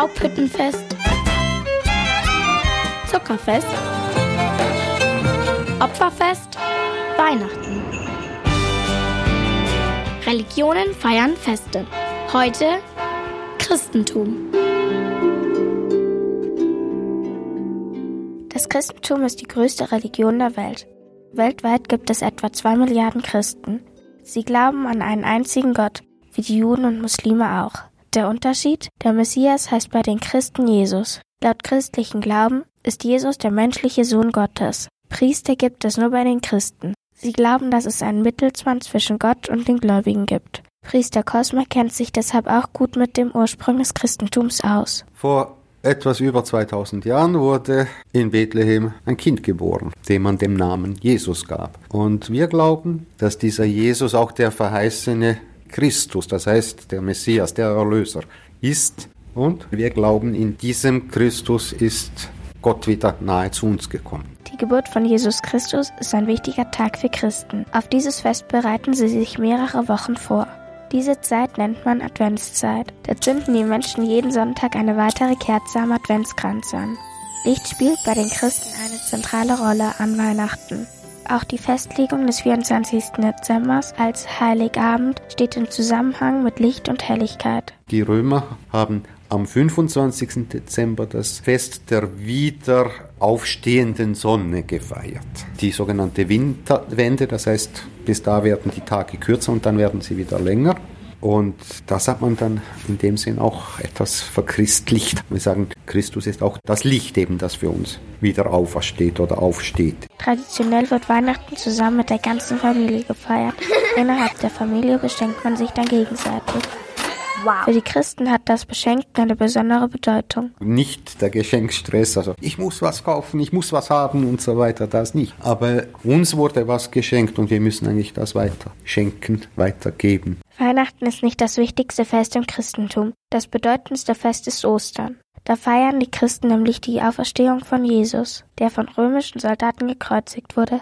Laubhüttenfest, Zuckerfest, Opferfest, Weihnachten. Religionen feiern Feste. Heute Christentum. Das Christentum ist die größte Religion der Welt. Weltweit gibt es etwa zwei Milliarden Christen. Sie glauben an einen einzigen Gott, wie die Juden und Muslime auch. Der Unterschied? Der Messias heißt bei den Christen Jesus. Laut christlichen Glauben ist Jesus der menschliche Sohn Gottes. Priester gibt es nur bei den Christen. Sie glauben, dass es einen Mittelsmann zwischen Gott und den Gläubigen gibt. Priester Cosma kennt sich deshalb auch gut mit dem Ursprung des Christentums aus. Vor etwas über 2000 Jahren wurde in Bethlehem ein Kind geboren, dem man den Namen Jesus gab. Und wir glauben, dass dieser Jesus auch der verheißene Christus, das heißt der Messias, der Erlöser, ist. Und wir glauben, in diesem Christus ist Gott wieder nahe zu uns gekommen. Die Geburt von Jesus Christus ist ein wichtiger Tag für Christen. Auf dieses Fest bereiten sie sich mehrere Wochen vor. Diese Zeit nennt man Adventszeit. Da zünden die Menschen jeden Sonntag eine weitere Kerze am Adventskranz an. Licht spielt bei den Christen eine zentrale Rolle an Weihnachten. Auch die Festlegung des 24. Dezember als Heiligabend steht im Zusammenhang mit Licht und Helligkeit. Die Römer haben am 25. Dezember das Fest der wieder aufstehenden Sonne gefeiert. Die sogenannte Winterwende, das heißt, bis da werden die Tage kürzer und dann werden sie wieder länger. Und das hat man dann in dem Sinn auch etwas verchristlicht. Wir sagen, Christus ist auch das Licht eben, das für uns wieder aufersteht oder aufsteht. Traditionell wird Weihnachten zusammen mit der ganzen Familie gefeiert. Innerhalb der Familie beschenkt man sich dann gegenseitig. Wow. Für die Christen hat das Beschenken eine besondere Bedeutung. Nicht der Geschenkstress, also ich muss was kaufen, ich muss was haben und so weiter, das nicht. Aber uns wurde was geschenkt und wir müssen eigentlich das weiter schenken, weitergeben. Weihnachten ist nicht das wichtigste Fest im Christentum. Das bedeutendste Fest ist Ostern. Da feiern die Christen nämlich die Auferstehung von Jesus, der von römischen Soldaten gekreuzigt wurde.